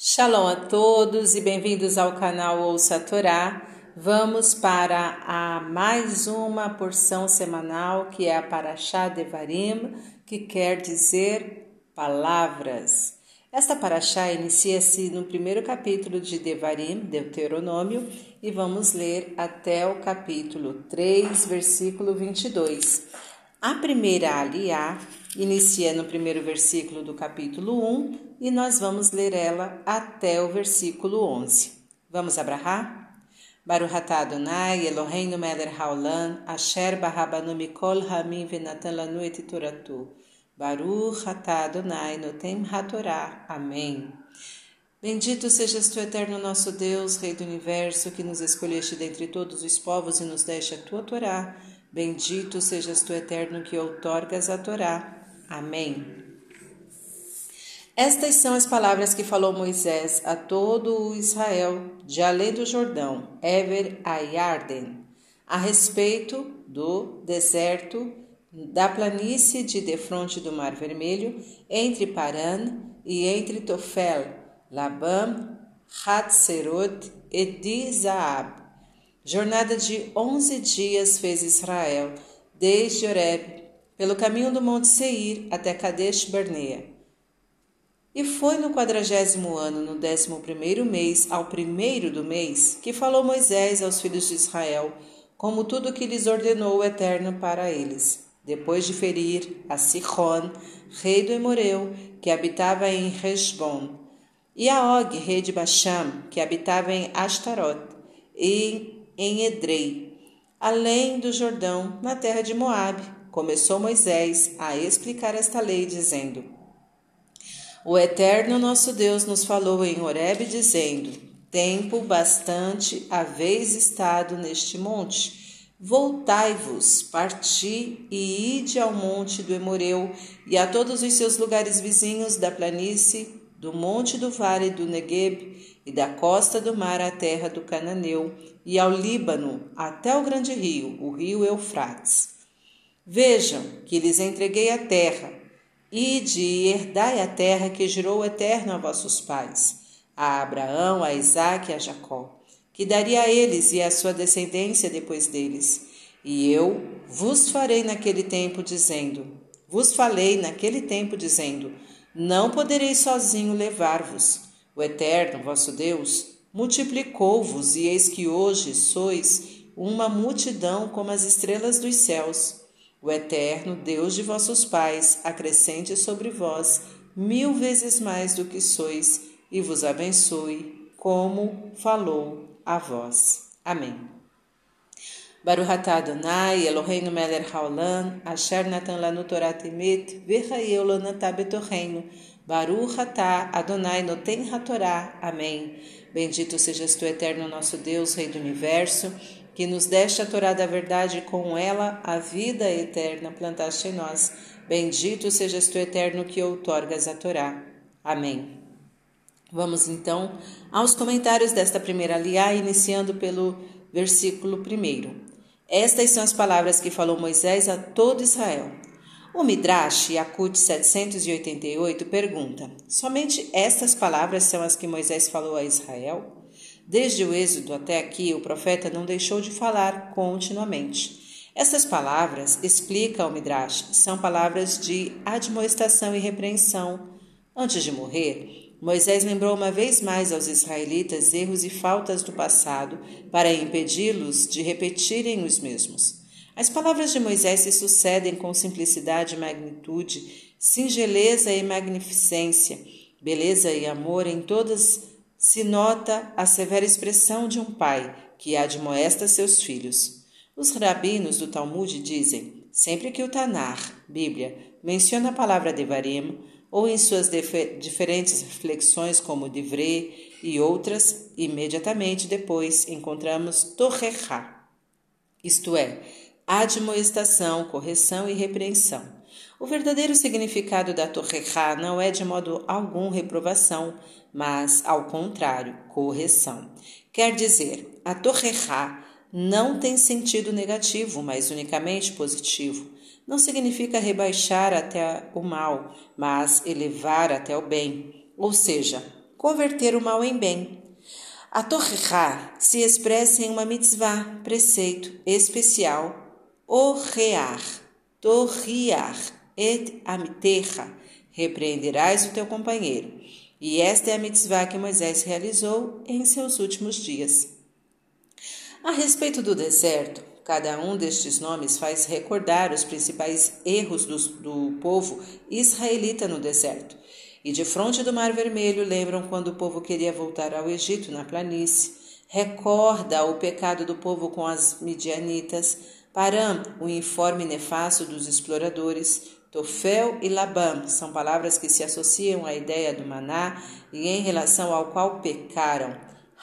Shalom a todos e bem-vindos ao canal Ouça a Torá. Vamos para a mais uma porção semanal que é a Parashá Devarim, que quer dizer palavras. Esta Parashá inicia-se no primeiro capítulo de Devarim, Deuteronômio, e vamos ler até o capítulo 3, versículo 22. A primeira aliá inicia no primeiro versículo do capítulo 1 e nós vamos ler ela até o versículo 11. Vamos abrahar? Baruch atah Adonai, Eloheinu melech haolam, asher barabanu mikol hamim venatan lanu et toratu. Baruch atah Adonai notem hatorá. Amém. Bendito sejas tu, eterno nosso Deus, Rei do Universo, que nos escolheste dentre todos os povos e nos deste a tua Torá. Bendito sejas tu, eterno, que outorgas a Torá. Amém. Estas são as palavras que falou Moisés a todo o Israel de além do Jordão, Ever Ayarden, a respeito do deserto da planície de defronte do Mar Vermelho, entre Paran e entre Tofel, Labam, Hatzerot e Dizaab Jornada de onze dias fez Israel, desde Oreb, pelo caminho do Monte Seir até Kadesh Barnea. E foi no quadragésimo ano, no décimo primeiro mês, ao primeiro do mês, que falou Moisés aos filhos de Israel, como tudo que lhes ordenou o Eterno para eles, depois de ferir a Sihon, rei do Emoreu, que habitava em Heshbon, e a Og, rei de Basham, que habitava em Ashtarot, e em Edrei, além do Jordão, na terra de Moabe. Começou Moisés a explicar esta lei, dizendo: O Eterno nosso Deus nos falou em Horebe, dizendo: Tempo bastante haveis estado neste monte. Voltai-vos, parti e ide ao monte do Emoreu e a todos os seus lugares vizinhos da planície, do monte do vale do Negueb e da costa do mar à terra do Cananeu e ao Líbano até o grande rio, o rio Eufrates. Vejam que lhes entreguei a terra, ide e herdai a terra que jurou Eterno a vossos pais, a Abraão, a Isaque e a Jacó, que daria a eles e à sua descendência depois deles. E eu vos farei naquele tempo dizendo, vos falei naquele tempo dizendo, não poderei sozinho levar-vos, o Eterno, vosso Deus, multiplicou-vos, e eis que hoje sois uma multidão como as estrelas dos céus. O Eterno, Deus de vossos pais, acrescente sobre vós mil vezes mais do que sois, e vos abençoe, como falou a vós. Amém. Baruch Adonai, Eloheinu melech haolam, asher natan lanu Torah temet, v'chayeu lo natah betorreinu, Baruch Adonai noten hatorá. Amém. Bendito sejas tu, eterno nosso Deus, Rei do Universo, que nos deste a Torá da verdade com ela a vida eterna plantaste em nós. Bendito sejas tu, eterno, que outorgas a Torá. Amém. Vamos então aos comentários desta primeira liá, iniciando pelo versículo primeiro. Estas são as palavras que falou Moisés a todo Israel. O Midrash Yakut 788 pergunta: somente estas palavras são as que Moisés falou a Israel? Desde o Êxodo até aqui, o profeta não deixou de falar continuamente. Estas palavras, explica o Midrash, são palavras de admoestação e repreensão. Antes de morrer, Moisés lembrou uma vez mais aos israelitas erros e faltas do passado para impedi-los de repetirem os mesmos. As palavras de Moisés se sucedem com simplicidade e magnitude, singeleza e magnificência, beleza e amor em todas se nota a severa expressão de um pai que admoesta seus filhos. Os rabinos do Talmud dizem: sempre que o Tanar, Bíblia, menciona a palavra Devarim, ou em suas diferentes reflexões, como Divrei e outras, imediatamente depois encontramos Torrechá, isto é, admoestação, correção e repreensão. O verdadeiro significado da torrechá não é de modo algum reprovação, mas, ao contrário, correção. Quer dizer, a torrechá não tem sentido negativo, mas unicamente positivo. Não significa rebaixar até o mal, mas elevar até o bem. Ou seja, converter o mal em bem. A Torrechá se expressa em uma mitzvah, preceito especial, Orrear, Torriar, et amiterra, repreenderás o teu companheiro. E esta é a mitzvah que Moisés realizou em seus últimos dias. A respeito do deserto, cada um destes nomes faz recordar os principais erros do, do povo israelita no deserto. E de fronte do Mar Vermelho lembram quando o povo queria voltar ao Egito na planície. Recorda o pecado do povo com as midianitas. Param, o informe nefasto dos exploradores. Tofel e Labam são palavras que se associam à ideia do maná e em relação ao qual pecaram.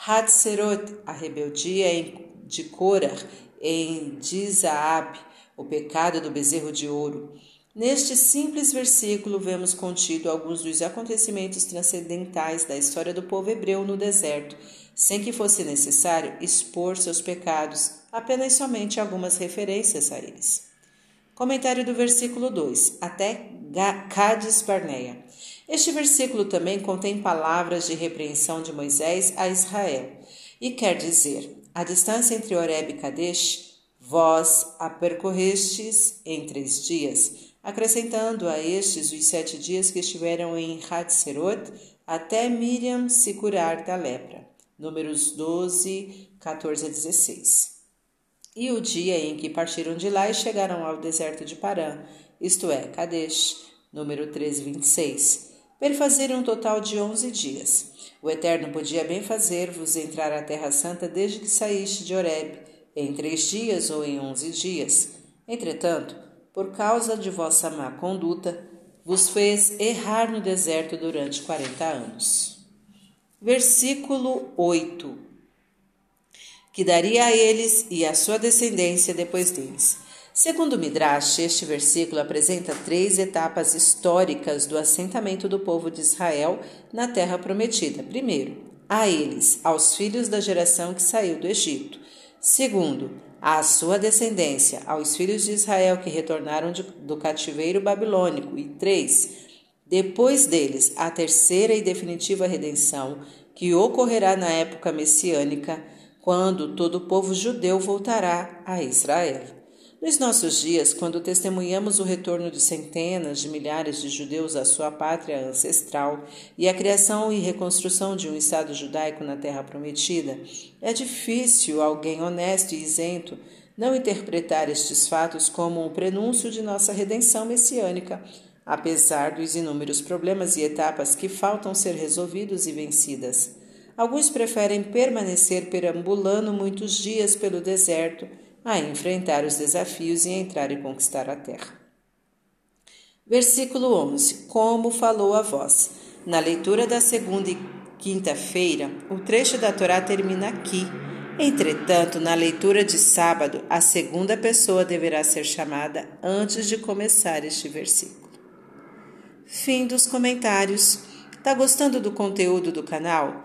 Hatzerot, a rebeldia de Korah em Dizaab, o pecado do bezerro de ouro. Neste simples versículo, vemos contido alguns dos acontecimentos transcendentais da história do povo hebreu no deserto, sem que fosse necessário expor seus pecados, apenas somente algumas referências a eles. Comentário do versículo 2, até Cades Barneia. Este versículo também contém palavras de repreensão de Moisés a Israel, e quer dizer: a distância entre Oreb e Kadesh, vós a percorrestes em três dias, acrescentando a estes os sete dias que estiveram em Hatzeroth até Miriam se curar da lepra. Números 12, 14 a 16 e o dia em que partiram de lá e chegaram ao deserto de Parã, isto é, Kadesh, número 13, 26. Perfazeram um total de onze dias. O Eterno podia bem fazer-vos entrar à Terra Santa desde que saíste de Horeb, em três dias ou em onze dias. Entretanto, por causa de vossa má conduta, vos fez errar no deserto durante quarenta anos. Versículo 8 que daria a eles e à sua descendência depois deles. Segundo Midrash, este versículo apresenta três etapas históricas do assentamento do povo de Israel na terra prometida. Primeiro, a eles, aos filhos da geração que saiu do Egito. Segundo, à sua descendência, aos filhos de Israel que retornaram de, do cativeiro babilônico. E três, depois deles, a terceira e definitiva redenção, que ocorrerá na época messiânica quando todo o povo judeu voltará a Israel. Nos nossos dias, quando testemunhamos o retorno de centenas de milhares de judeus à sua pátria ancestral e a criação e reconstrução de um Estado judaico na Terra Prometida, é difícil alguém honesto e isento não interpretar estes fatos como um prenúncio de nossa redenção messiânica, apesar dos inúmeros problemas e etapas que faltam ser resolvidos e vencidas. Alguns preferem permanecer perambulando muitos dias pelo deserto a enfrentar os desafios e entrar e conquistar a terra. Versículo 11: Como falou a voz. Na leitura da segunda e quinta-feira, o trecho da Torá termina aqui. Entretanto, na leitura de sábado, a segunda pessoa deverá ser chamada antes de começar este versículo. Fim dos comentários. Tá gostando do conteúdo do canal?